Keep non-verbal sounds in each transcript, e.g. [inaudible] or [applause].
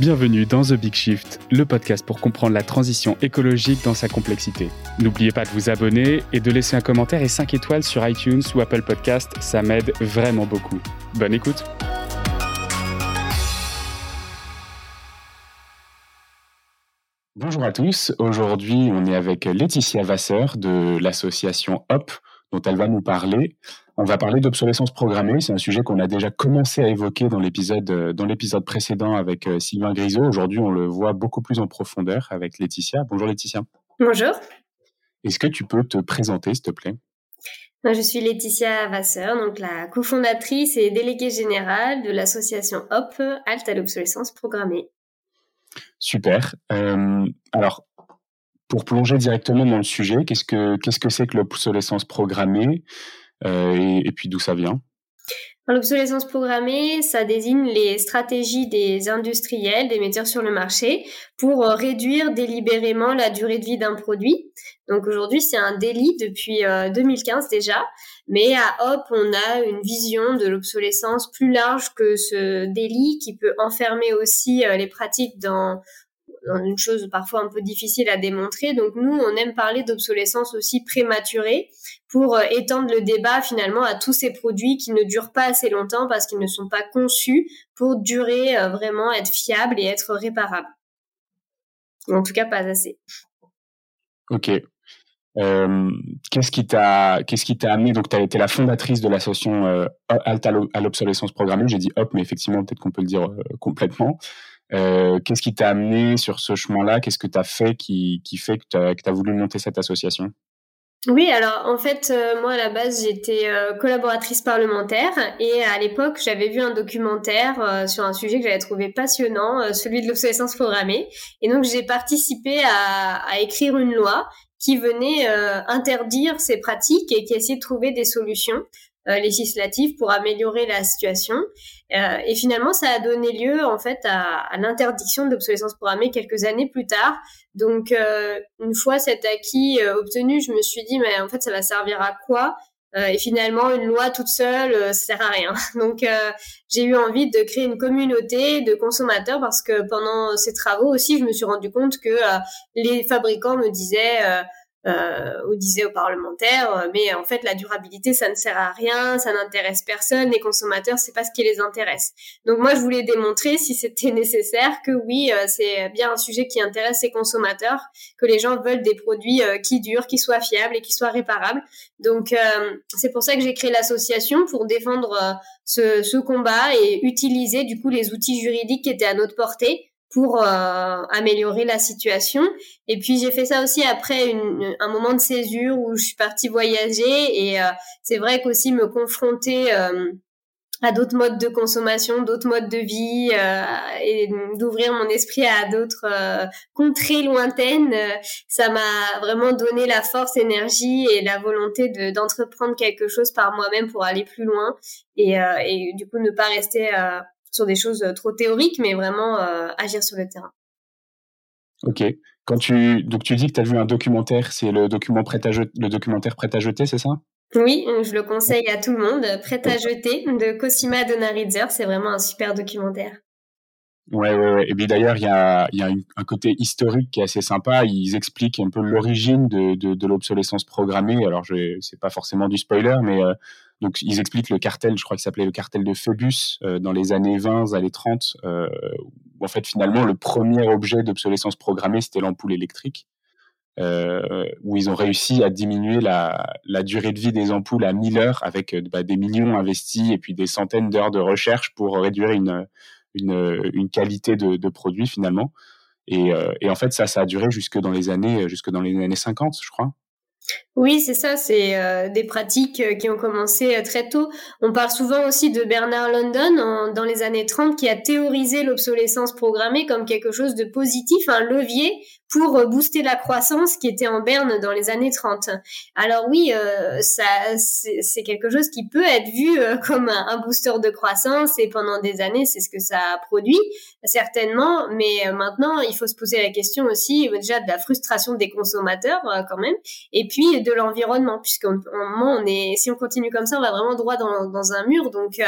Bienvenue dans The Big Shift, le podcast pour comprendre la transition écologique dans sa complexité. N'oubliez pas de vous abonner et de laisser un commentaire et 5 étoiles sur iTunes ou Apple Podcast, ça m'aide vraiment beaucoup. Bonne écoute Bonjour à tous, aujourd'hui on est avec Laetitia Vasseur de l'association HOP dont elle va nous parler. On va parler d'obsolescence programmée. C'est un sujet qu'on a déjà commencé à évoquer dans l'épisode euh, dans l'épisode précédent avec euh, Sylvain Grisot. Aujourd'hui, on le voit beaucoup plus en profondeur avec Laetitia. Bonjour Laetitia. Bonjour. Est-ce que tu peux te présenter, s'il te plaît? Je suis Laetitia Vasseur, donc la cofondatrice et déléguée générale de l'association HOP, Halte à l'obsolescence programmée. Super. Euh, alors, pour plonger directement dans le sujet, qu'est-ce que c'est que l'obsolescence programmée euh, et, puis d'où ça vient? L'obsolescence programmée, ça désigne les stratégies des industriels, des metteurs sur le marché, pour euh, réduire délibérément la durée de vie d'un produit. Donc aujourd'hui, c'est un délit depuis 2015 euh, déjà, mais à Hop, on a une vision de l'obsolescence plus large que ce délit qui peut enfermer aussi les pratiques dans une chose parfois un peu difficile à démontrer. Donc nous, on aime parler d'obsolescence aussi prématurée pour euh, étendre le débat finalement à tous ces produits qui ne durent pas assez longtemps parce qu'ils ne sont pas conçus pour durer euh, vraiment, être fiables et être réparables. En tout cas, pas assez. Ok. Euh, qu'est-ce qui t'a qu'est-ce qui t'a amené? Donc tu as été la fondatrice de l'association euh, à l'obsolescence programmée j'ai dit hop mais effectivement peut-être qu'on peut le dire complètement euh, qu'est-ce qui t'a amené sur ce chemin-là? Qu'est-ce que tu as fait qui, fait que tu as, voulu monter cette association? Oui, alors en fait, euh, moi à la base j'étais euh, collaboratrice parlementaire et à l'époque j'avais vu un documentaire sur un sujet que j'avais trouvé passionnant, celui de l'obsolescence programmée. Et donc j'ai participé à, à, écrire une loi qui venait interdire ces pratiques et qui essayait de trouver des solutions. Euh, législative pour améliorer la situation. Euh, et finalement, ça a donné lieu en fait à, à l'interdiction de l'obsolescence programmée quelques années plus tard. Donc, euh, une fois cet acquis obtenu, je me suis dit, mais en fait, ça va servir à quoi? Et finalement, une loi toute seule, ça sert à rien. [laughs] Donc, j'ai eu envie de créer une communauté de consommateurs parce que pendant ces travaux aussi, je me suis rendu compte que les fabricants me disaient euh, ou disait aux parlementaires, euh, mais en fait la durabilité ça ne sert à rien, ça n'intéresse personne, les consommateurs c'est pas ce qui les intéresse. Donc moi je voulais démontrer si c'était [laughs] nécessaire que oui euh, c'est bien un sujet qui intéresse les consommateurs, que les gens veulent des produits euh, qui durent, qui soient fiables et qui soient réparables. Donc c'est pour ça que j'ai créé l'association pour défendre ce, ce combat et utiliser du coup les outils juridiques qui étaient à notre portée pour euh, améliorer la situation. Et puis j'ai fait ça aussi après une, un moment de césure où je suis partie voyager et euh, c'est vrai qu'aussi me confronter euh, à d'autres modes de consommation, d'autres modes de vie et d'ouvrir mon esprit à d'autres contrées lointaines, ça m'a vraiment donné la force, énergie et la volonté de d'entreprendre quelque chose par moi-même pour aller plus loin et, et du coup ne pas rester sur des choses euh, trop théoriques, mais vraiment euh, agir sur le terrain. Ok. Quand tu donc tu dis que tu as vu un documentaire, c'est le document prêt à le documentaire prêt à jeter, c'est ça? Oui, je le conseille à tout le monde. Prêt à jeter de Cosima Donaritzer, c'est vraiment un super documentaire. Ouais, ouais, ouais. Et puis d'ailleurs, il y a, y a un côté historique qui est assez sympa. Ils expliquent un peu l'origine de, de, de l'obsolescence programmée. Alors, je c'est pas forcément du spoiler, mais euh, ils expliquent le cartel, je crois ça s'appelait le cartel de Phébus euh, dans les années 20, années 30, euh, où en fait finalement le premier objet d'obsolescence programmée c'était l'ampoule électrique, euh, où ils ont réussi à diminuer la, durée de vie des ampoules à 1000 heures avec euh, bah, des millions investis et puis des centaines d'heures de recherche pour réduire une, qualité de, produit finalement. Et, et, en fait ça, ça a duré jusque dans les années, jusque dans les années 50, je crois. Oui, c'est ça, c'est euh, des pratiques euh, qui ont commencé euh, très tôt. On parle souvent aussi de Bernard London dans les années 30 qui a théorisé l'obsolescence programmée comme quelque chose de positif, un levier pour booster la croissance qui était en berne dans les années 30. Alors oui, ça c'est quelque chose qui peut être vu comme un, booster de croissance et pendant des années, c'est ce que ça a produit certainement, mais maintenant, il faut se poser la question aussi déjà de la frustration des consommateurs quand même et puis de l'environnement, puisqu'au moment on est, si on continue comme ça, on va vraiment droit dans, un mur. Donc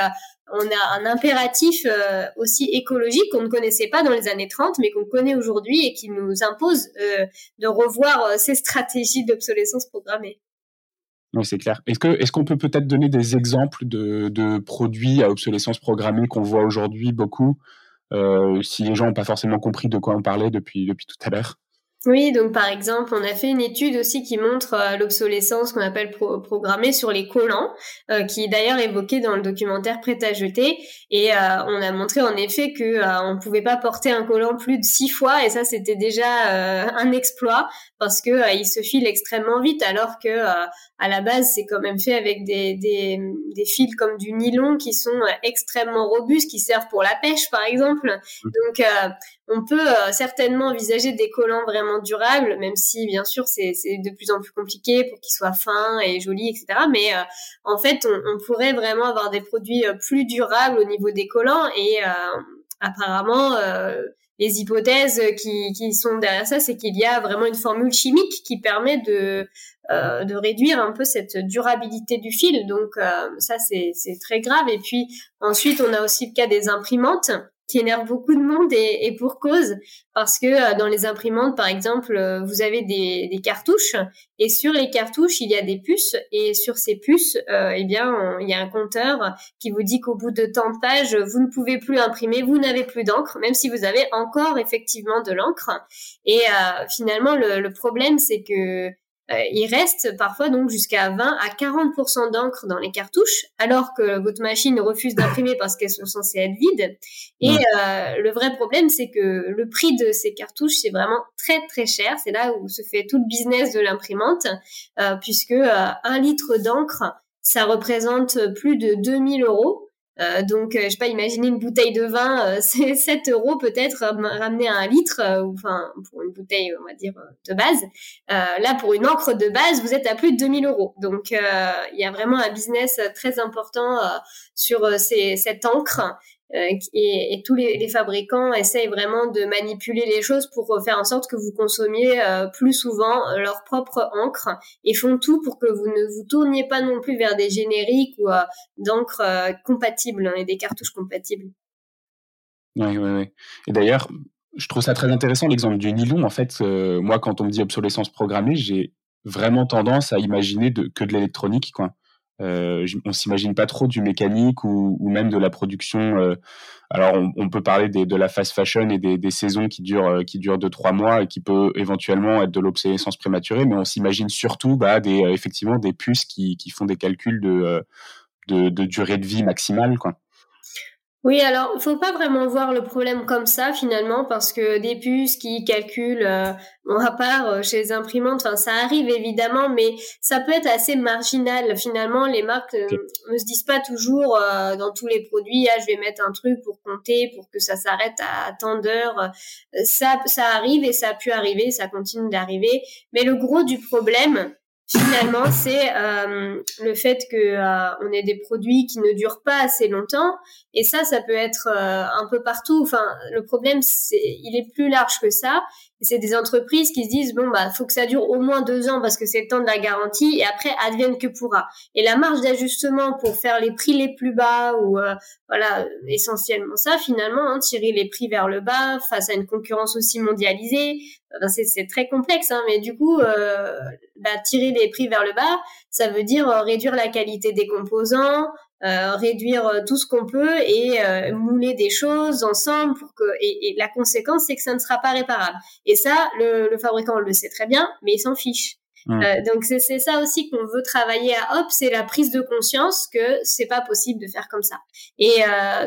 on a un impératif aussi écologique qu'on ne connaissait pas dans les années 30, mais qu'on connaît aujourd'hui et qui nous impose de revoir ces stratégies d'obsolescence programmée. Oui, c'est clair. Est-ce que est-ce qu'on peut peut-être donner des exemples de, de produits à obsolescence programmée qu'on voit aujourd'hui beaucoup, euh, si les gens n'ont pas forcément compris de quoi on parlait depuis depuis tout à l'heure? Oui, donc par exemple, on a fait une étude aussi qui montre euh, l'obsolescence qu'on appelle programmée sur les collants, euh, qui est d'ailleurs évoquée dans le documentaire Prêt à jeter. Et euh, on a montré en effet que on ne pouvait pas porter un collant plus de six fois, et ça c'était déjà un exploit parce que il se file extrêmement vite, alors que à la base c'est quand même fait avec des, des, des fils comme du nylon qui sont extrêmement robustes, qui servent pour la pêche par exemple. Mmh. Donc on peut certainement envisager des collants vraiment durable, même si bien sûr c'est de plus en plus compliqué pour qu'ils soient fins et jolis, etc. Mais euh, en fait, on, pourrait vraiment avoir des produits euh, plus durables au niveau des collants et euh, apparemment les hypothèses qui, qui sont derrière ça, c'est qu'il y a vraiment une formule chimique qui permet de de réduire un peu cette durabilité du fil. Donc ça c'est très grave. Et puis ensuite on a aussi le cas des imprimantes qui énerve beaucoup de monde et, et pour cause parce que euh, dans les imprimantes par exemple euh, vous avez des, des, cartouches et sur les cartouches il y a des puces et sur ces puces euh, eh bien il y a un compteur qui vous dit qu'au bout de tant de pages vous ne pouvez plus imprimer vous n'avez plus d'encre même si vous avez encore effectivement de l'encre. Et euh, finalement le, le problème c'est que euh, il reste parfois donc jusqu'à 20 à 40% d'encre dans les cartouches, alors que votre machine refuse d'imprimer parce qu'elles sont censées être vides. Et euh, le vrai problème, c'est que le prix de ces cartouches, c'est vraiment très très cher. C'est là où se fait tout le business de l'imprimante, euh, puisque un litre d'encre, ça représente plus de 2000 euros. Euh, donc, euh, je sais pas, imaginer une bouteille de vin, euh, [laughs] c'est 7 euros peut-être ramener à un litre, ou enfin pour une bouteille, on va dire de base. là, pour une encre de base, vous êtes à plus de 2000 euros. Donc, il y a vraiment un business très important sur ces, cette encre euh, et, et, tous les, fabricants essayent vraiment de manipuler les choses pour faire en sorte que vous consommiez euh, plus souvent euh, leur propre encre et font tout pour que vous ne vous tourniez pas non plus vers des génériques ou d'encre compatibles hein, et des cartouches compatibles. Oui, oui, oui. Et d'ailleurs, je trouve ça très intéressant l'exemple du nylon. En fait, moi, quand on me dit obsolescence programmée, j'ai vraiment tendance à imaginer que de l'électronique, quoi. Euh, on s'imagine pas trop du mécanique ou, même de la production. Euh, alors, on, peut parler de la fast fashion et des, saisons qui durent euh, qui durent deux trois mois et qui peut éventuellement être de l'obsolescence prématurée, mais on s'imagine surtout bah, des euh, effectivement des puces qui, qui font des calculs de, de, de durée de vie maximale, quoi. Oui, alors il faut pas vraiment voir le problème comme ça finalement parce que des puces qui calculent, euh, à part euh, chez les imprimantes, enfin ça arrive évidemment, mais ça peut être assez marginal finalement. Les marques euh, ne se disent pas toujours euh, dans tous les produits, ah je vais mettre un truc pour compter, pour que ça s'arrête à tant d'heures. Ça, ça arrive et ça a pu arriver, ça continue d'arriver, mais le gros du problème, finalement, c'est euh, le fait que euh, on ait des produits qui ne durent pas assez longtemps. Et ça, ça peut être euh, un peu partout. Enfin, le problème, c'est, il est plus large que ça c'est des entreprises qui se disent bon bah faut que ça dure au moins deux ans parce que c'est le temps de la garantie et après advienne que pourra. Et la marge d'ajustement pour faire les prix les plus bas ou euh, voilà essentiellement ça finalement hein, tirer les prix vers le bas face à une concurrence aussi mondialisée, c'est très complexe hein, mais du coup euh, bah, tirer les prix vers le bas ça veut dire euh, réduire la qualité des composants, euh, réduire euh, tout ce qu'on peut et euh, mouler des choses ensemble pour que et, la conséquence c'est que ça ne sera pas réparable et ça le, le fabricant le sait très bien mais il s'en fiche mmh. donc c'est ça aussi qu'on veut travailler à Hop, c'est la prise de conscience que c'est pas possible de faire comme ça. Et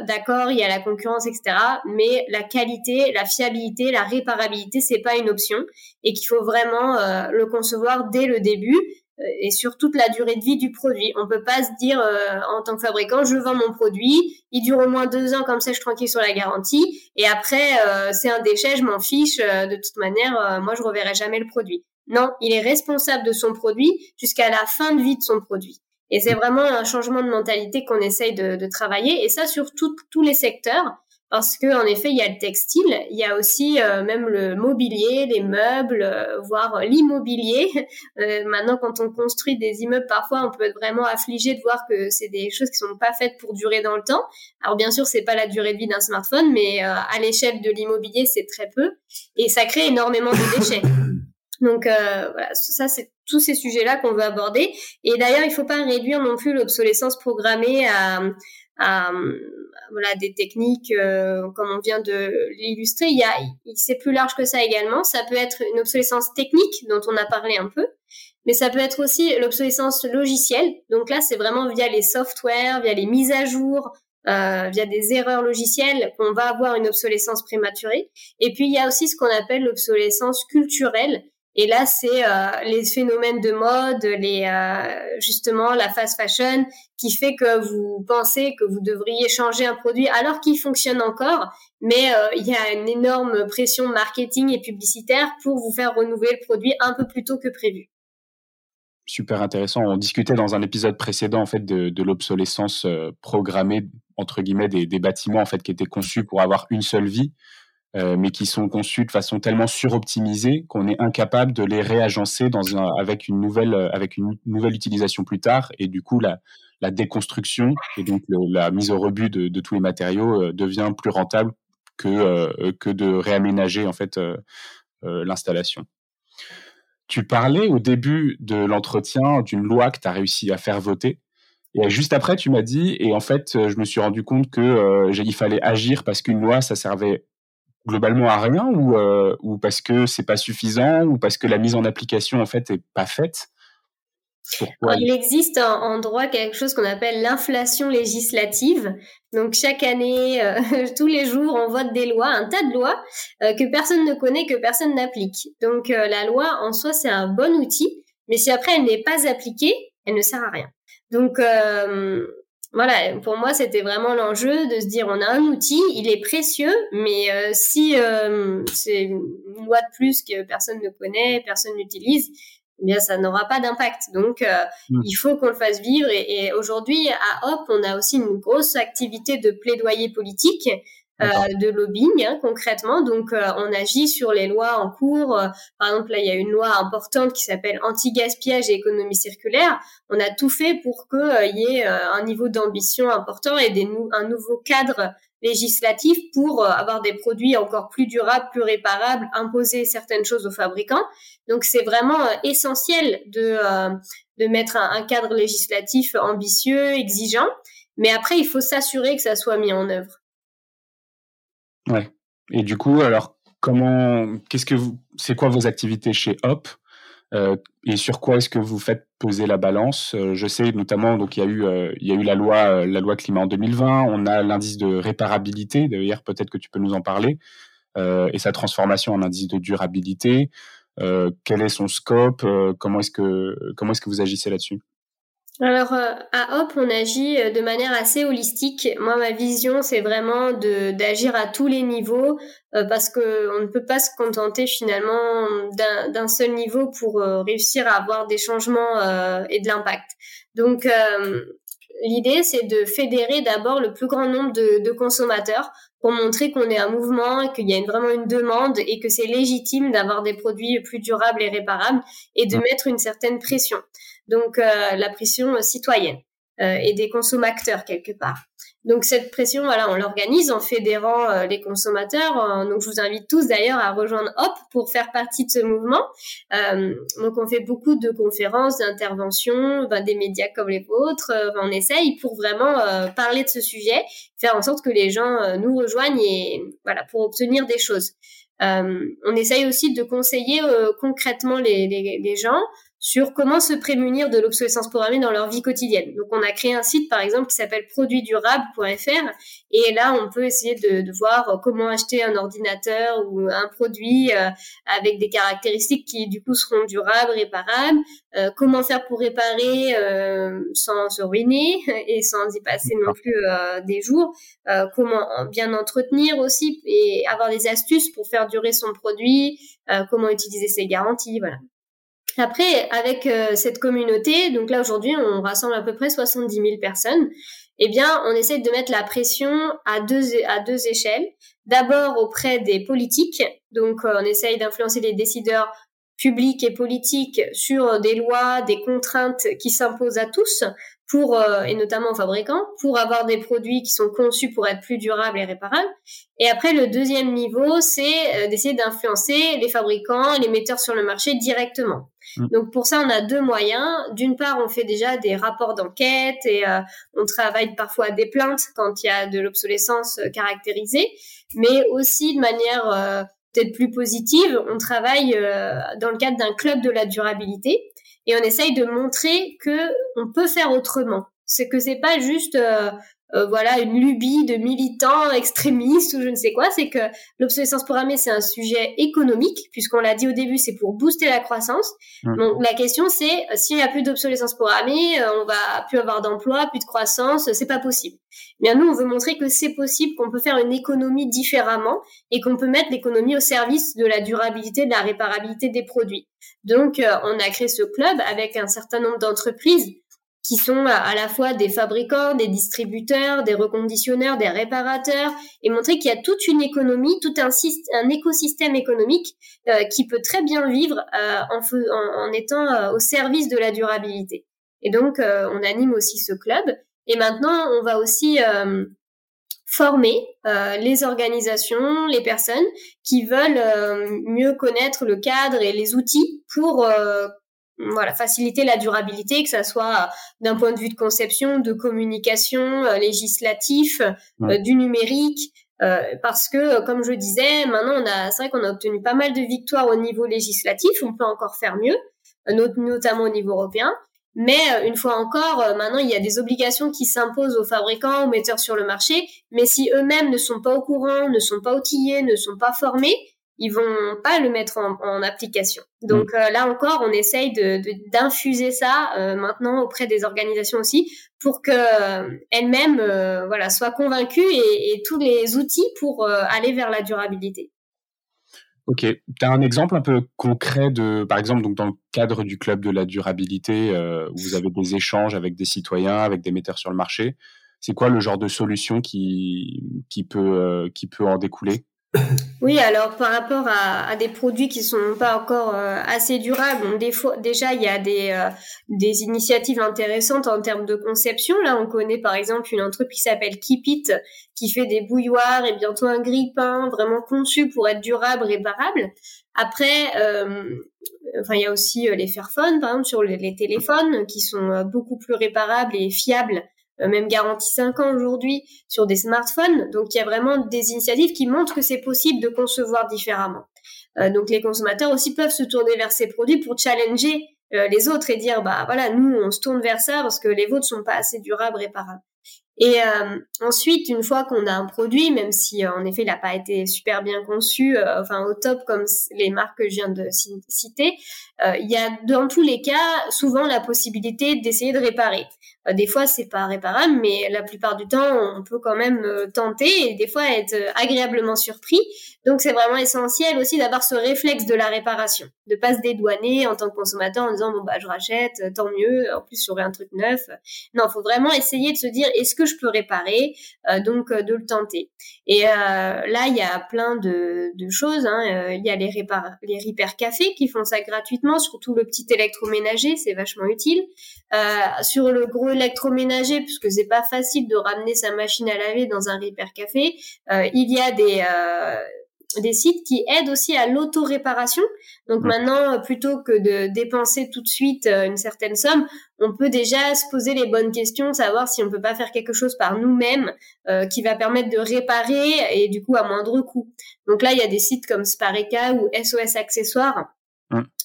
d'accord, il y a la concurrence, etc. Mais la qualité, la fiabilité, la réparabilité, c'est pas une option et qu'il faut vraiment le concevoir dès le début euh, et sur toute la durée de vie du produit. On peut pas se dire euh, en tant que fabricant, je vends mon produit, il dure au moins deux ans comme ça, je suis tranquille sur la garantie, et après euh, c'est un déchet, je m'en fiche. de toute manière, moi je reverrai jamais le produit. Non, il est responsable de son produit jusqu'à la fin de vie de son produit. Et c'est vraiment un changement de mentalité qu'on essaye de, de, travailler, et ça sur tous les secteurs. Parce que en effet, il y a le textile, il y a aussi euh, même le mobilier, les meubles, euh, voire l'immobilier. [laughs] Euh, maintenant, quand on construit des immeubles, parfois, on peut être vraiment affligé de voir que c'est des choses qui sont pas faites pour durer dans le temps. Alors bien sûr, c'est pas la durée de vie d'un smartphone, mais à l'échelle de l'immobilier, c'est très peu, et ça crée énormément de déchets. [coughs] Donc voilà, ça c'est tous ces sujets-là qu'on veut aborder. Et d'ailleurs, il faut pas réduire non plus l'obsolescence programmée à, à voilà des techniques euh, comme on vient de l'illustrer. Il y a, c'est plus large que ça également. Ça peut être une obsolescence technique dont on a parlé un peu, mais ça peut être aussi l'obsolescence logicielle. Donc là, c'est vraiment via les softwares, via les mises à jour, euh, via des erreurs logicielles qu'on va avoir une obsolescence prématurée. Et puis il y a aussi ce qu'on appelle l'obsolescence culturelle. Et là, c'est euh, les phénomènes de mode, euh, justement la fast fashion, qui fait que vous pensez que vous devriez changer un produit alors qu'il fonctionne encore, mais euh, il y a une énorme pression marketing et publicitaire pour vous faire renouveler le produit un peu plus tôt que prévu. Super intéressant. On discutait dans un épisode précédent en fait de, de l'obsolescence programmée entre guillemets des, des, bâtiments en fait qui étaient conçus pour avoir une seule vie. Euh, mais qui sont conçus de façon tellement suroptimisée qu'on est incapable de les réagencer avec une nouvelle euh, avec une nouvelle utilisation plus tard et du coup la, déconstruction et donc la mise au rebut de, tous les matériaux euh, devient plus rentable que que de réaménager en fait l'installation. Tu parlais au début de l'entretien d'une loi que tu as réussi à faire voter. Et juste après, tu m'as dit, et en fait, je me suis rendu compte que il fallait agir parce qu'une loi, ça servait globalement à rien ou, euh, ou parce que c'est pas suffisant ou parce que la mise en application en fait est pas faite? Il existe en, droit quelque chose qu'on appelle l'inflation législative. Donc chaque année, euh, [laughs] tous les jours, on vote des lois, un tas de lois euh, que personne ne connaît, que personne n'applique. Donc la loi en soi, c'est un bon outil, mais si après elle n'est pas appliquée, elle ne sert à rien. Donc voilà, pour moi, c'était vraiment l'enjeu de se dire on a un outil, il est précieux, mais euh, si euh, c'est une loi de plus que personne ne connaît, personne n'utilise, eh bien ça n'aura pas d'impact. Donc euh, mm. il faut qu'on le fasse vivre. Et, et aujourd'hui, à Hop, on a aussi une grosse activité de plaidoyer politique de lobbying hein, concrètement. Donc euh, on agit sur les lois en cours. Euh, par exemple, là il y a une loi importante qui s'appelle anti-gaspillage et économie circulaire. On a tout fait pour qu'il y ait un niveau d'ambition important et des un nouveau cadre législatif pour avoir des produits encore plus durables, plus réparables, imposer certaines choses aux fabricants. Donc c'est vraiment essentiel de, de mettre un, un, cadre législatif ambitieux, exigeant. Mais après, il faut s'assurer que ça soit mis en œuvre. Ouais. Et du coup, alors, comment, qu'est-ce que vous, c'est quoi vos activités chez Hop euh, et sur quoi est-ce que vous faites poser la balance euh, Je sais notamment, donc il y a eu, euh, il y a eu la loi, la loi climat en 2020. On a l'indice de réparabilité. D'ailleurs, peut-être que tu peux nous en parler. et sa transformation en indice de durabilité. quel est son scope Comment est-ce que comment est-ce que vous agissez là-dessus? Alors euh, à Hop, on agit euh, de manière assez holistique. Moi, ma vision, c'est vraiment de d'agir à tous les niveaux euh, parce que on ne peut pas se contenter finalement d'un seul niveau pour réussir à avoir des changements et de l'impact. Donc l'idée, c'est de fédérer d'abord le plus grand nombre de, de consommateurs pour montrer qu'on est un mouvement, qu'il y a vraiment une demande et que c'est légitime d'avoir des produits plus durables et réparables et de mettre une certaine pression donc euh, la pression citoyenne euh, et des consommateurs quelque part. Donc cette pression, voilà, on l'organise en fédérant euh, les consommateurs. donc je vous invite tous d'ailleurs à rejoindre Hop pour faire partie de ce mouvement. donc on fait beaucoup de conférences, d'interventions, ben, des médias comme les vôtres. on essaye pour vraiment parler de ce sujet, faire en sorte que les gens nous rejoignent et voilà pour obtenir des choses. on essaye aussi de conseiller concrètement les, les, les gens sur comment se prémunir de l'obsolescence programmée dans leur vie quotidienne. Donc on a créé un site par exemple qui s'appelle produitdurable.fr et là on peut essayer de, de, voir comment acheter un ordinateur ou un produit euh, avec des caractéristiques qui du coup seront durables, réparables, euh, comment faire pour réparer euh, sans se ruiner [laughs] et sans y passer non plus des jours, comment bien entretenir aussi et avoir des astuces pour faire durer son produit, comment utiliser ses garanties, voilà. Après, avec euh, cette communauté, donc là aujourd'hui, on rassemble à peu près 70 000 personnes. eh bien, on essaie de mettre la pression à deux, à deux échelles. D'abord auprès des politiques, donc on essaye d'influencer les décideurs publics et politiques sur des lois, des contraintes qui s'imposent à tous pour euh, et notamment aux fabricants pour avoir des produits qui sont conçus pour être plus durables et réparables. Et après le deuxième niveau, c'est euh, d'essayer d'influencer les fabricants, les metteurs sur le marché directement. Mm. Donc pour ça, on a deux moyens. D'une part, on fait déjà des rapports d'enquête et euh, on travaille parfois à des plaintes quand il y a de l'obsolescence caractérisée, mais aussi de manière peut-être plus positive, on travaille dans le cadre d'un club de la durabilité et on essaye de montrer que on peut faire autrement. C'est que c'est pas juste euh, euh, voilà une lubie de militants extrémistes ou je ne sais quoi. C'est que l'obsolescence programmée c'est un sujet économique puisqu'on l'a dit au début c'est pour booster la croissance. Donc la question c'est euh, s'il n'y a plus d'obsolescence programmée, on va plus avoir d'emploi, plus de croissance, c'est pas possible. Bien nous on veut montrer que c'est possible, qu'on peut faire une économie différemment et qu'on peut mettre l'économie au service de la durabilité, de la réparabilité des produits. Donc, euh, on a créé ce club avec un certain nombre d'entreprises qui sont à la fois des fabricants, des distributeurs, des reconditionneurs, des réparateurs, et montrer qu'il y a toute une économie, tout un, écosystème économique euh, qui peut très bien vivre euh, en, en, étant au service de la durabilité. Et donc, on anime aussi ce club. Et maintenant, on va aussi former euh, les organisations, les personnes qui veulent euh, mieux connaître le cadre et les outils pour euh, voilà faciliter la durabilité, que ça soit d'un point de vue de conception, de communication, législatif, du numérique. parce que, comme je disais, maintenant, on a, c'est vrai qu'on a obtenu pas mal de victoires au niveau législatif. On peut encore faire mieux, notamment au niveau européen. Mais euh, une fois encore, euh, maintenant, il y a des obligations qui s'imposent aux fabricants, aux metteurs sur le marché. Mais si eux-mêmes ne sont pas au courant, ne sont pas outillés, ne sont pas formés, ils vont pas le mettre en, application. Donc mm. euh, là encore, on essaye de, d'infuser ça maintenant auprès des organisations aussi pour que elles-mêmes voilà soient convaincues et, et, tous les outils pour aller vers la durabilité. Ok, tu as un exemple un peu concret de, par exemple, donc dans le cadre du club de la durabilité, euh, où vous avez des échanges avec des citoyens, avec des metteurs sur le marché. C'est quoi le genre de solution qui, qui, peut, euh, qui peut en découler? Oui, alors par rapport à, des produits qui sont pas encore euh, assez durables, déjà il y a des, euh, des initiatives intéressantes en termes de conception. Là, on connaît par exemple une entreprise qui s'appelle Keep It, qui fait des bouilloires et bientôt un grille-pain vraiment conçu pour être durable, réparable. Après, euh, enfin il y a aussi les Fairphone, par exemple sur les téléphones, qui sont beaucoup plus réparables et fiables même garantie 5 ans aujourd'hui sur des smartphones. Donc il y a vraiment des initiatives qui montrent que c'est possible de concevoir différemment. Euh, donc les consommateurs aussi peuvent se tourner vers ces produits pour challenger euh, les autres et dire bah voilà nous on se tourne vers ça parce que les vôtres sont pas assez durables réparables. Et ensuite, une fois qu'on a un produit, même si en effet il n'a pas été super bien conçu, enfin au top comme les marques que je viens de citer, il y a dans tous les cas souvent la possibilité d'essayer de réparer. Euh, des fois, c'est pas réparable, mais la plupart du temps, on peut quand même euh, tenter et des fois être euh, agréablement surpris. Donc, c'est vraiment essentiel aussi d'avoir ce réflexe de la réparation, de pas se dédouaner en tant que consommateur en disant bon bah je rachète, tant mieux. En plus, j'aurai un truc neuf. Non, faut vraiment essayer de se dire est-ce que je peux réparer, donc de le tenter. Et là, il y a plein de, choses. Hein. Il y a les, répar les repair cafés qui font ça gratuitement, surtout le petit électroménager, c'est vachement utile. sur le gros électroménager, puisque c'est pas facile de ramener sa machine à laver dans un repair café, euh, il y a des euh, des sites qui aident aussi à l'auto-réparation. Donc maintenant, plutôt que de dépenser tout de suite euh, une certaine somme, on peut déjà se poser les bonnes questions, savoir si on peut pas faire quelque chose par nous-mêmes qui va permettre de réparer et du coup à moindre coût. Donc là, il y a des sites comme Spareka ou SOS Accessoires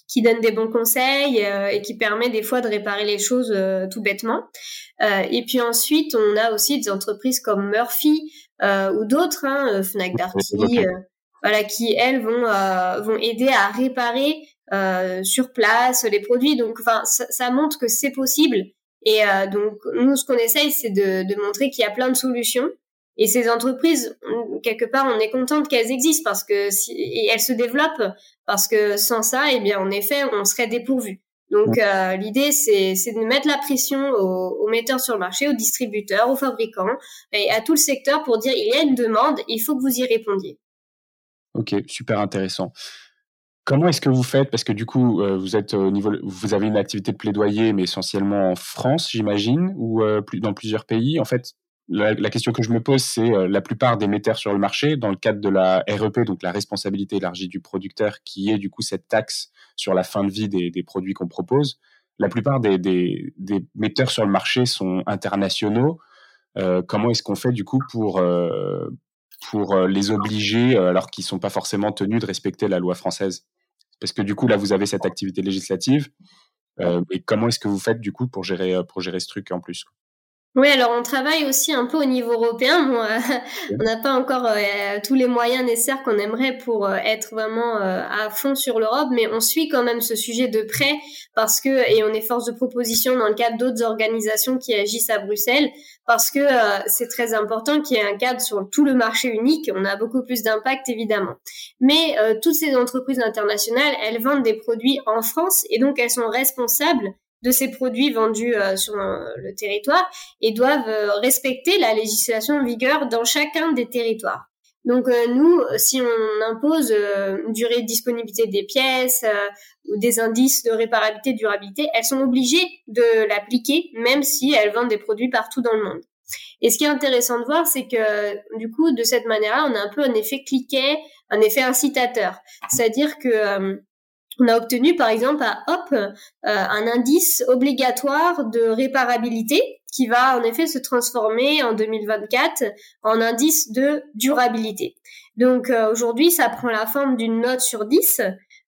qui donne des bons conseils euh, et qui permet des fois de réparer les choses euh, tout bêtement. Euh, et puis ensuite, on a aussi des entreprises comme Murphy ou d'autres, hein, Fnac Darty, voilà, qui elles vont vont aider à réparer sur place les produits. Donc, enfin, ça, ça montre que c'est possible. Et donc, nous, ce qu'on essaye, c'est de, de montrer qu'il y a plein de solutions et ces entreprises, quelque part, on est contente qu'elles existent parce que si, et elles se développent parce que sans ça, eh bien, en effet, on serait dépourvu. Donc l'idée c'est de mettre la pression aux, metteurs sur le marché, aux distributeurs, aux fabricants et à tout le secteur pour dire il y a une demande, il faut que vous y répondiez. Ok, super intéressant. Comment est-ce que vous faites? Parce que du coup, euh, vous êtes au niveau, vous avez une activité de plaidoyer, mais essentiellement en France, j'imagine, ou euh, dans plusieurs pays. En fait, la, question que je me pose, c'est euh, la plupart des metteurs sur le marché, dans le cadre de la REP, donc la responsabilité élargie du producteur, qui est du coup cette taxe sur la fin de vie des, produits qu'on propose. La plupart des, metteurs sur le marché sont internationaux. comment est-ce qu'on fait du coup pour pour les obliger alors qu'ils sont pas forcément tenus de respecter la loi française? Parce que du coup, là, vous avez cette activité législative. Euh, et comment est-ce que vous faites du coup pour gérer, euh, pour gérer ce truc en plus? Oui, alors on travaille aussi un peu au niveau européen. [laughs] on n'a pas encore euh, tous les moyens nécessaires qu'on aimerait pour être vraiment à fond sur l'Europe, mais on suit quand même ce sujet de près parce que et on est force de proposition dans le cadre d'autres organisations qui agissent à Bruxelles parce que euh, c'est très important qu'il y ait un cadre sur tout le marché unique. On a beaucoup plus d'impact évidemment. Mais euh, toutes ces entreprises internationales, elles vendent des produits en France et donc elles sont responsables de ces produits vendus euh, sur le territoire et doivent respecter la législation en vigueur dans chacun des territoires. Donc nous, si on impose une durée de disponibilité des pièces ou des indices de réparabilité, durabilité, elles sont obligées de l'appliquer même si elles vendent des produits partout dans le monde. Et ce qui est intéressant de voir, c'est que du coup, de cette manière-là, on a un peu un effet cliquet, un effet incitateur. C'est-à-dire que on a obtenu, par exemple, à Hop, un indice obligatoire de réparabilité qui va en effet se transformer en 2024 en indice de durabilité. Donc aujourd'hui, ça prend la forme d'une note sur 10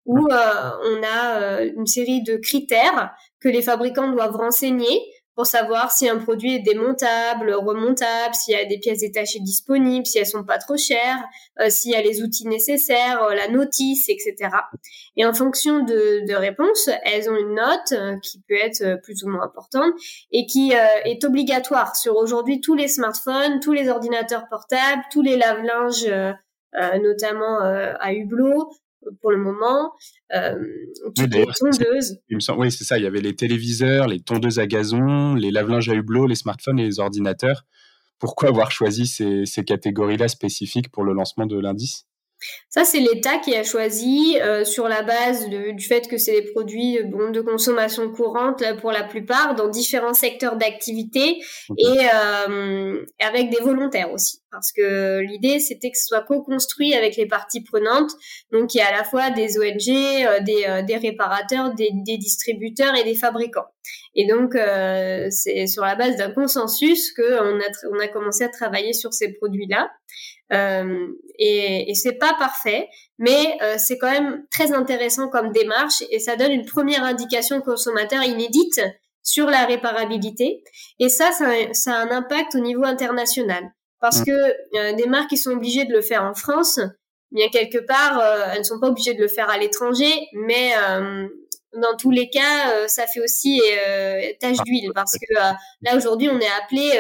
où euh, on a euh, une série de critères que les fabricants doivent renseigner pour savoir si un produit est démontable, remontable, s'il y a des pièces détachées disponibles, si elles sont pas trop chères, euh, s'il y a les outils nécessaires, la notice, etc. Et en fonction de, de réponses, elles ont une note qui peut être plus ou moins importante et qui est obligatoire sur aujourd'hui tous les smartphones, tous les ordinateurs portables, tous les lave-linges, notamment à hublot, pour le moment. Euh, toutes les tondeuses. Il me semble, oui, c'est ça. Il y avait les téléviseurs, les tondeuses à gazon, les lave-linges à hublot, les smartphones et les ordinateurs. Pourquoi avoir choisi ces, ces catégories-là spécifiques pour le lancement de l'indice? Ça, c'est l'État qui a choisi euh, sur la base du fait que c'est des produits bon, de consommation courante pour la plupart dans différents secteurs d'activité et euh, avec des volontaires aussi. Parce que l'idée, c'était que ce soit co-construit avec les parties prenantes. Donc, il y a à la fois des ONG, euh, des, des, réparateurs, des, des, distributeurs et des fabricants. Et donc, c'est sur la base d'un consensus qu'on a, on a commencé à travailler sur ces produits-là. Euh, et, et c'est pas parfait, mais euh, c'est quand même très intéressant comme démarche et ça donne une première indication consommateur inédite sur la réparabilité. Et ça, ça, a un impact au niveau international. Parce mmh. que euh, des marques qui sont obligées de le faire en France, bien quelque part, elles ne sont pas obligées de le faire à l'étranger, mais dans tous les cas, ça fait aussi tâche d'huile. Parce que là, aujourd'hui, on est appelé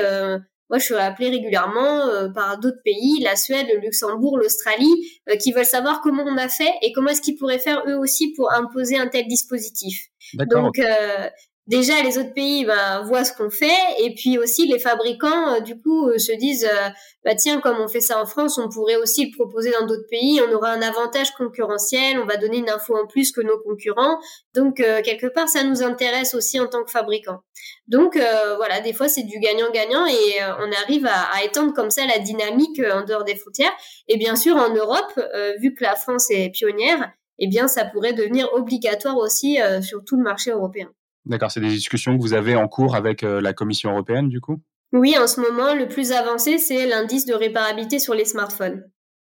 moi, je suis appelée régulièrement euh, par d'autres pays, la Suède, le Luxembourg, l'Australie, euh, qui veulent savoir comment on a fait et comment est-ce qu'ils pourraient faire eux aussi pour imposer un tel dispositif. Donc, euh, déjà les autres pays ben, voient ce qu'on fait. Et puis aussi les fabricants euh, du coup euh, se disent euh, bah tiens comme on fait ça en France on pourrait aussi le proposer dans d'autres pays. On aura un avantage concurrentiel. On va donner une info en plus que nos concurrents. Donc quelque part ça nous intéresse aussi en tant que fabricant donc voilà des fois c'est du gagnant-gagnant et on arrive à, à, étendre comme ça la dynamique en dehors des frontières. Et bien sûr en Europe vu que la France est pionnière eh bien ça pourrait devenir obligatoire aussi sur tout le marché européen. D'accord, c'est des discussions que vous avez en cours avec euh, la Commission européenne, du coup? Oui, en ce moment, le plus avancé, c'est l'indice de réparabilité sur les smartphones.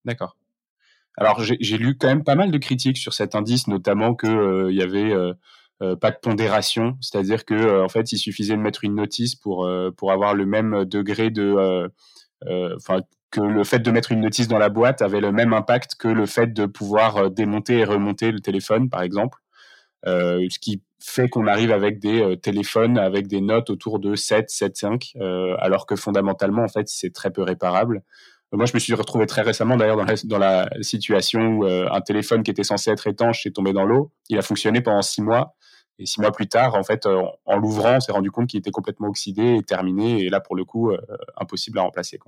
D'accord. Alors, j'ai lu quand même pas mal de critiques sur cet indice, notamment qu'il euh, y avait euh, pas de pondération, c'est-à-dire que en fait, il suffisait de mettre une notice pour pour avoir le même degré de, enfin, que le fait de mettre une notice dans la boîte avait le même impact que le fait de pouvoir démonter et remonter le téléphone, par exemple. ce qui fait qu'on arrive avec des euh, téléphones avec des notes autour de 7, 7, 5, alors que fondamentalement, en fait, c'est très peu réparable. Euh, moi, je me suis retrouvé très récemment, d'ailleurs, dans la, situation où euh, un téléphone qui était censé être étanche est tombé dans l'eau. Il a fonctionné pendant six mois. Et six mois plus tard, en fait, en, l'ouvrant, on s'est rendu compte qu'il était complètement oxydé et terminé. Et là, pour le coup, impossible à remplacer.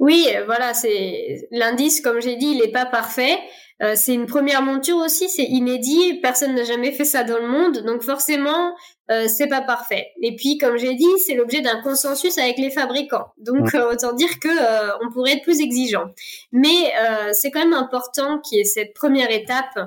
Oui, voilà, c'est l'indice, comme j'ai dit, il n'est pas parfait. Euh, c'est une première monture aussi, c'est inédit, personne n'a jamais fait ça dans le monde, donc forcément, euh, c'est pas parfait. Et puis, comme j'ai dit, c'est l'objet d'un consensus avec les fabricants. Donc, euh, autant dire que euh, on pourrait être plus exigeant. Mais c'est quand même important qu'il y ait cette première étape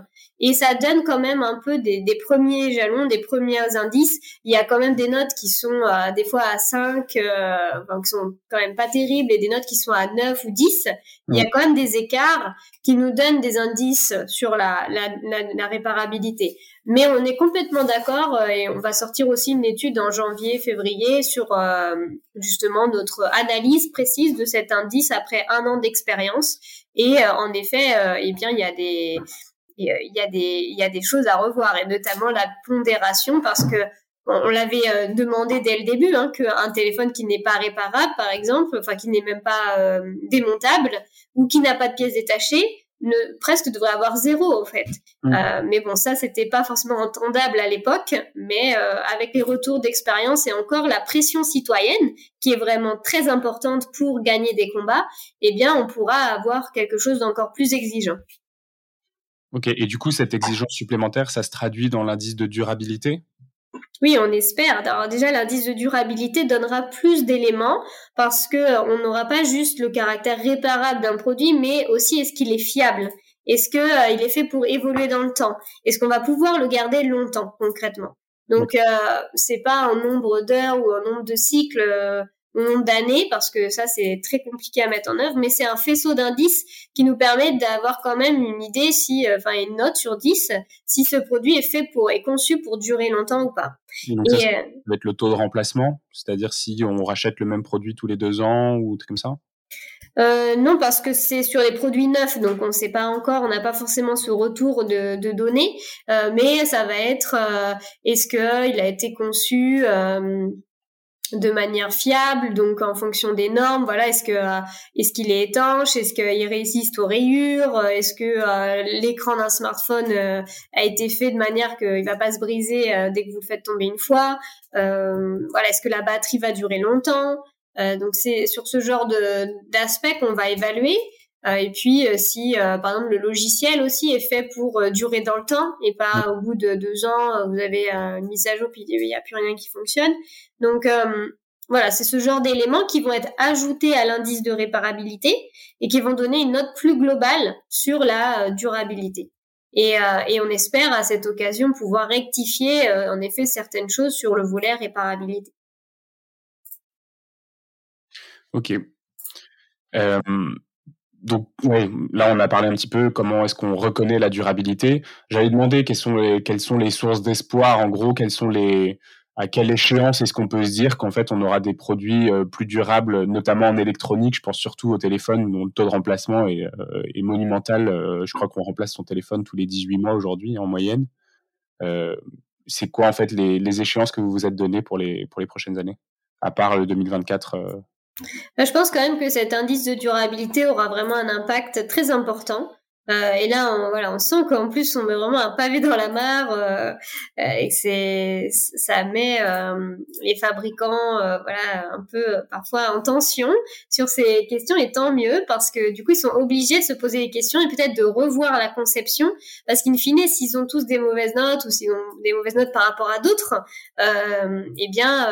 et ça donne quand même un peu des, des, premiers jalons, des premiers indices. Il y a quand même des notes qui sont euh, des fois à 5, euh, enfin, qui sont quand même pas terribles, et des notes qui sont à 9 ou 10. Il y a quand même des écarts qui nous donnent des indices sur la, la, la, réparabilité. Mais on est complètement d'accord euh, et on va sortir aussi une étude en janvier, février sur euh, justement notre analyse précise de cet indice après un an d'expérience. Et en effet, eh bien, il y a des euh, il y a des il y a des choses à revoir et notamment la pondération parce que on, l'avait euh, demandé dès le début hein, qu'un téléphone qui n'est pas réparable par exemple enfin qui n'est même pas euh, démontable ou qui n'a pas de pièces détachées ne, presque devrait avoir zéro en fait. Mmh. Euh, mais bon, ça c'était pas forcément entendable à l'époque, mais euh, avec les retours d'expérience et encore la pression citoyenne qui est vraiment très importante pour gagner des combats, eh bien on pourra avoir quelque chose d'encore plus exigeant. Ok, et du coup, cette exigence supplémentaire, ça se traduit dans l'indice de durabilité? Oui, on espère. Alors déjà, l'indice de durabilité donnera plus d'éléments parce que euh, on n'aura pas juste le caractère réparable d'un produit, mais aussi est-ce qu'il est fiable? Est-ce que euh, il est fait pour évoluer dans le temps? Est-ce qu'on va pouvoir le garder longtemps concrètement? Donc, euh, c'est pas un nombre d'heures ou un nombre de cycles euh, nombre d'années parce que ça c'est très compliqué à mettre en œuvre mais c'est un faisceau d'indices qui nous permet d'avoir quand même une idée si euh, enfin une note sur 10 si ce produit est fait pour est conçu pour durer longtemps ou pas. Et donc, ça, euh, va être le taux de remplacement, c'est-à-dire si on rachète le même produit tous les deux ans ou comme ça? Euh, non, parce que c'est sur les produits neufs, donc on ne sait pas encore, on n'a pas forcément ce retour de, de données, euh, mais ça va être euh, est-ce que il a été conçu de manière fiable, donc en fonction des normes. Voilà, est-ce que euh, est-ce qu'il est étanche, est-ce qu'il résiste aux rayures, euh, est-ce que euh, l'écran d'un smartphone a été fait de manière qu'il va pas se briser dès que vous le faites tomber une fois. voilà, est-ce que la batterie va durer longtemps. donc c'est sur ce genre de d'aspect qu'on va évaluer. Euh, et puis, euh, si, euh, par exemple, le logiciel aussi est fait pour durer dans le temps et pas au bout de deux ans, vous avez une mise à jour puis il n'y a plus rien qui fonctionne. Donc, voilà, c'est ce genre d'éléments qui vont être ajoutés à l'indice de réparabilité et qui vont donner une note plus globale sur la durabilité. Et, et, on espère à cette occasion pouvoir rectifier en effet certaines choses sur le volet réparabilité. Ok. Euh, donc là on a parlé un petit peu comment est-ce qu'on reconnaît la durabilité. J'avais demandé quelles sont les, sources d'espoir, en gros, quelles sont les à quelle échéance est-ce qu'on peut se dire qu'en fait on aura des produits euh, plus durables, notamment en électronique. Je pense surtout au téléphone dont le taux de remplacement est, euh, monumental. Euh, je crois qu'on remplace son téléphone tous les 18 mois aujourd'hui en moyenne. c'est quoi en fait les, les, échéances que vous vous êtes données pour les pour les prochaines années, à part le 2024 bah, je pense quand même que cet indice de durabilité aura vraiment un impact très important euh, et là, on, voilà, on sent qu'en plus on met vraiment un pavé dans la mare euh, euh et que c'est ça met euh, les fabricants euh, voilà un peu parfois en tension sur ces questions et tant mieux parce que du coup ils sont obligés de se poser des questions et peut-être de revoir la conception parce qu'in fine s'ils ont tous des mauvaises notes ou s'ils ont des mauvaises notes par rapport à d'autres, eh bien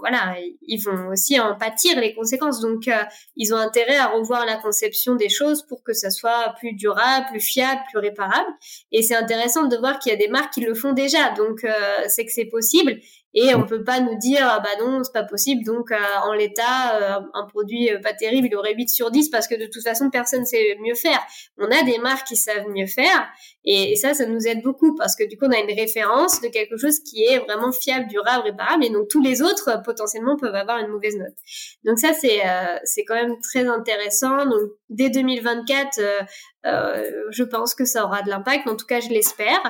voilà ils vont aussi en pâtir les conséquences. Donc ils ont intérêt à revoir la conception des choses pour que ça soit plus durable plus fiable, plus réparable. Et c'est intéressant de voir qu'il y a des marques qui le font déjà. Donc, euh, c'est que c'est possible. Et on peut pas nous dire, ah bah non, c'est pas possible. Donc, euh, en l'état, euh, un produit pas terrible, il aurait 8 sur 10 parce que de toute façon, personne sait mieux faire. On a des marques qui savent mieux faire. Et, ça, ça nous aide beaucoup parce que du coup, on a une référence de quelque chose qui est vraiment fiable, durable, réparable. Et donc, tous les autres, potentiellement, peuvent avoir une mauvaise note. Donc ça, c'est c'est quand même très intéressant. Donc, dès 2024, euh, je pense que ça aura de l'impact. En tout cas, je l'espère.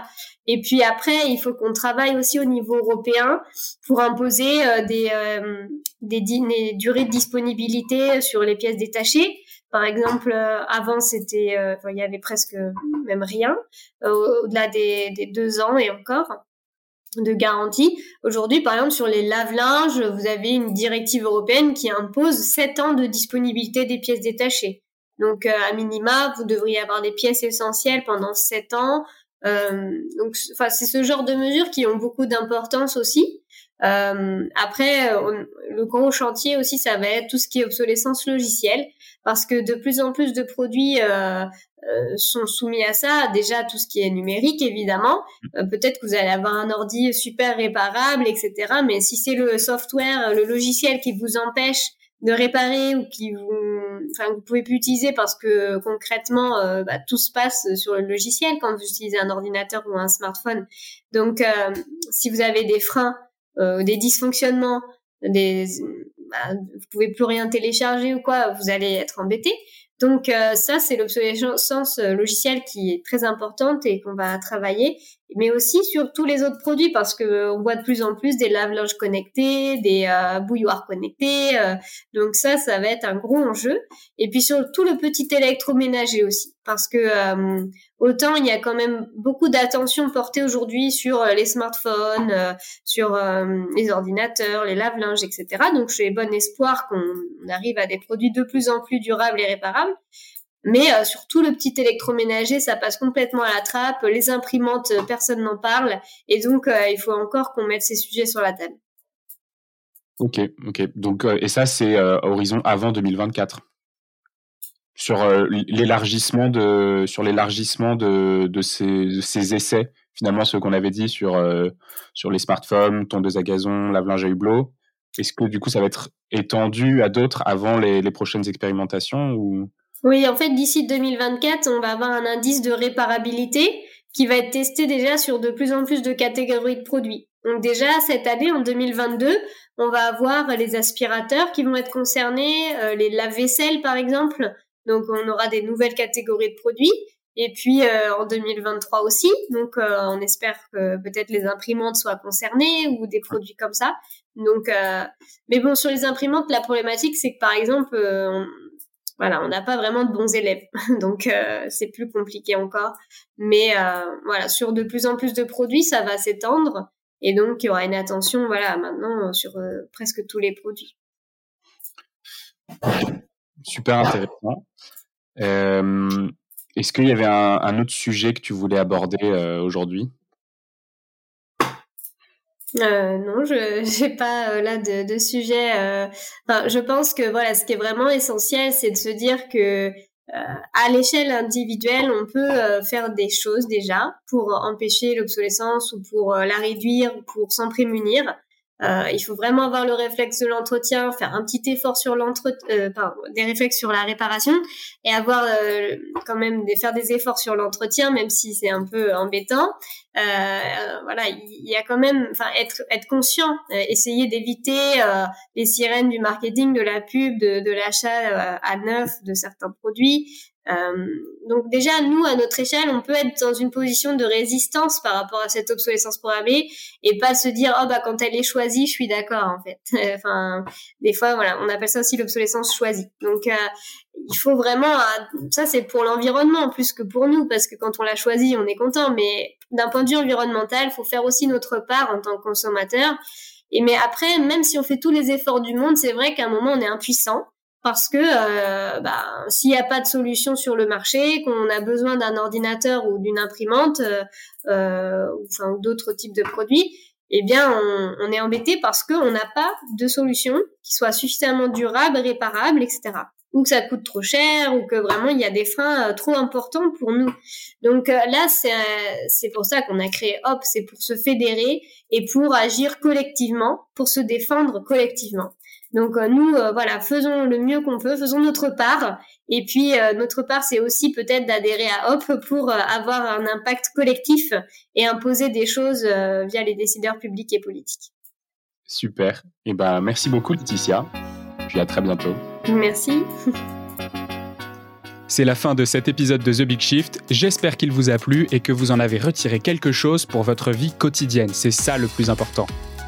Et puis après, il faut qu'on travaille aussi au niveau européen pour imposer euh, des, euh, des, des, durées de disponibilité sur les pièces détachées. Par exemple, avant, c'était, il y avait presque même rien, au-delà des, deux ans et encore. de garantie. Aujourd'hui, par exemple, sur les lave-linges, vous avez une directive européenne qui impose 7 ans de disponibilité des pièces détachées. Donc, euh, à minima, vous devriez avoir des pièces essentielles pendant 7 ans. Euh, donc, enfin, c'est ce genre de mesures qui ont beaucoup d'importance aussi. Euh, après, le gros chantier aussi, ça va être tout ce qui est obsolescence logicielle, parce que de plus en plus de produits euh, euh, sont soumis à ça. Déjà, tout ce qui est numérique, évidemment. Euh, peut-être que vous allez avoir un ordi super réparable, etc. Mais si c'est le software, le logiciel qui vous empêche de réparer ou qui vous, enfin, vous pouvez plus utiliser parce que concrètement, euh, bah, tout se passe sur le logiciel quand vous utilisez un ordinateur ou un smartphone. Donc, si vous avez des freins, des dysfonctionnements, des, bah, vous pouvez plus rien télécharger ou quoi, vous allez être embêté. Donc euh, ça, c'est l'obsolescence euh, logicielle qui est très importante et qu'on va travailler, mais aussi sur tous les autres produits parce que euh, on voit de plus en plus des lave-linges connectés, des bouilloires connectés. donc ça, ça va être un gros enjeu. Et puis sur tout le petit électroménager aussi, parce que autant il y a quand même beaucoup d'attention portée aujourd'hui sur les smartphones, sur les ordinateurs, les lave-linges, etc. Donc j'ai bon espoir qu'on arrive à des produits de plus en plus durables et réparables. Mais euh, sur tout le petit électroménager, ça passe complètement à la trappe. Les imprimantes, euh, personne n'en parle. Et donc, euh, il faut encore qu'on mette ces sujets sur la table. Ok, ok. Donc, et ça, c'est horizon avant 2024 sur l'élargissement de sur l'élargissement de, de, ces, essais finalement ce qu'on avait dit sur sur les smartphones tondeuses à gazon lave-linge à hublot est-ce que du coup ça va être étendu à d'autres avant les, prochaines expérimentations oui, en fait, d'ici 2024, on va avoir un indice de réparabilité qui va être testé déjà sur de plus en plus de catégories de produits. Donc déjà, cette année, en 2022, on va avoir les aspirateurs qui vont être concernés, euh, les lave-vaisselle par exemple. Donc on aura des nouvelles catégories de produits. Et puis euh, en 2023 aussi, donc euh, on espère que peut-être les imprimantes soient concernées ou des produits comme ça. Donc, mais bon, sur les imprimantes, la problématique c'est que par exemple, voilà, on n'a pas vraiment de bons élèves, [laughs] donc euh, c'est plus compliqué encore. Mais euh, voilà, sur de plus en plus de produits, ça va s'étendre et donc il y aura une attention, voilà, maintenant sur euh, presque tous les produits. Super intéressant. Est-ce qu'il y avait un, autre sujet que tu voulais aborder aujourd'hui? Euh, non, je [laughs] n'ai pas euh, là de, de sujet. Euh, enfin, je pense que voilà, ce qui est vraiment essentiel, c'est de se dire que à l'échelle individuelle, on peut faire des choses déjà pour empêcher l'obsolescence ou pour la réduire, pour s'en prémunir. Euh, il faut vraiment avoir le réflexe de l'entretien, faire un petit effort sur l'entretien, euh, des réflexes sur la réparation et avoir euh, quand même des, faire des efforts sur l'entretien, même si c'est un peu embêtant. Euh, voilà, il y a quand même, enfin, être être conscient, essayer d'éviter les sirènes du marketing, de la pub, de, de l'achat à neuf de certains produits. Euh, donc déjà, nous, à notre échelle, on peut être dans une position de résistance par rapport à cette obsolescence programmée et pas se dire, oh bah quand elle est choisie, je suis d'accord en fait. [laughs] enfin, des fois, voilà, on appelle ça aussi l'obsolescence choisie. Donc, euh, il faut vraiment, euh, ça c'est pour l'environnement plus que pour nous, parce que quand on l'a choisi, on est content. Mais d'un point de vue environnemental, faut faire aussi notre part en tant que consommateur. Et mais après, même si on fait tous les efforts du monde, c'est vrai qu'à un moment on est impuissant parce que euh, bah, s'il n'y a pas de solution sur le marché, qu'on a besoin d'un ordinateur ou d'une imprimante, euh, euh ou enfin d'autres types de produits, eh bien on, est embêté parce qu'on n'a pas de solution qui soit suffisamment durable, réparable, etc. Ou que ça coûte trop cher, ou que vraiment il y a des freins euh, trop importants pour nous. Donc euh, là, c'est pour ça qu'on a créé Hop, c'est pour se fédérer et pour agir collectivement, pour se défendre collectivement. Donc euh, nous, euh, voilà, faisons le mieux qu'on peut, faisons notre part. Et puis euh, notre part, c'est aussi peut-être d'adhérer à Hop pour avoir un impact collectif et imposer des choses via les décideurs publics et politiques. Super. Et eh ben merci beaucoup Laetitia. Puis à très bientôt. Merci. [laughs] C'est la fin de cet épisode de The Big Shift. J'espère qu'il vous a plu et que vous en avez retiré quelque chose pour votre vie quotidienne. C'est ça le plus important.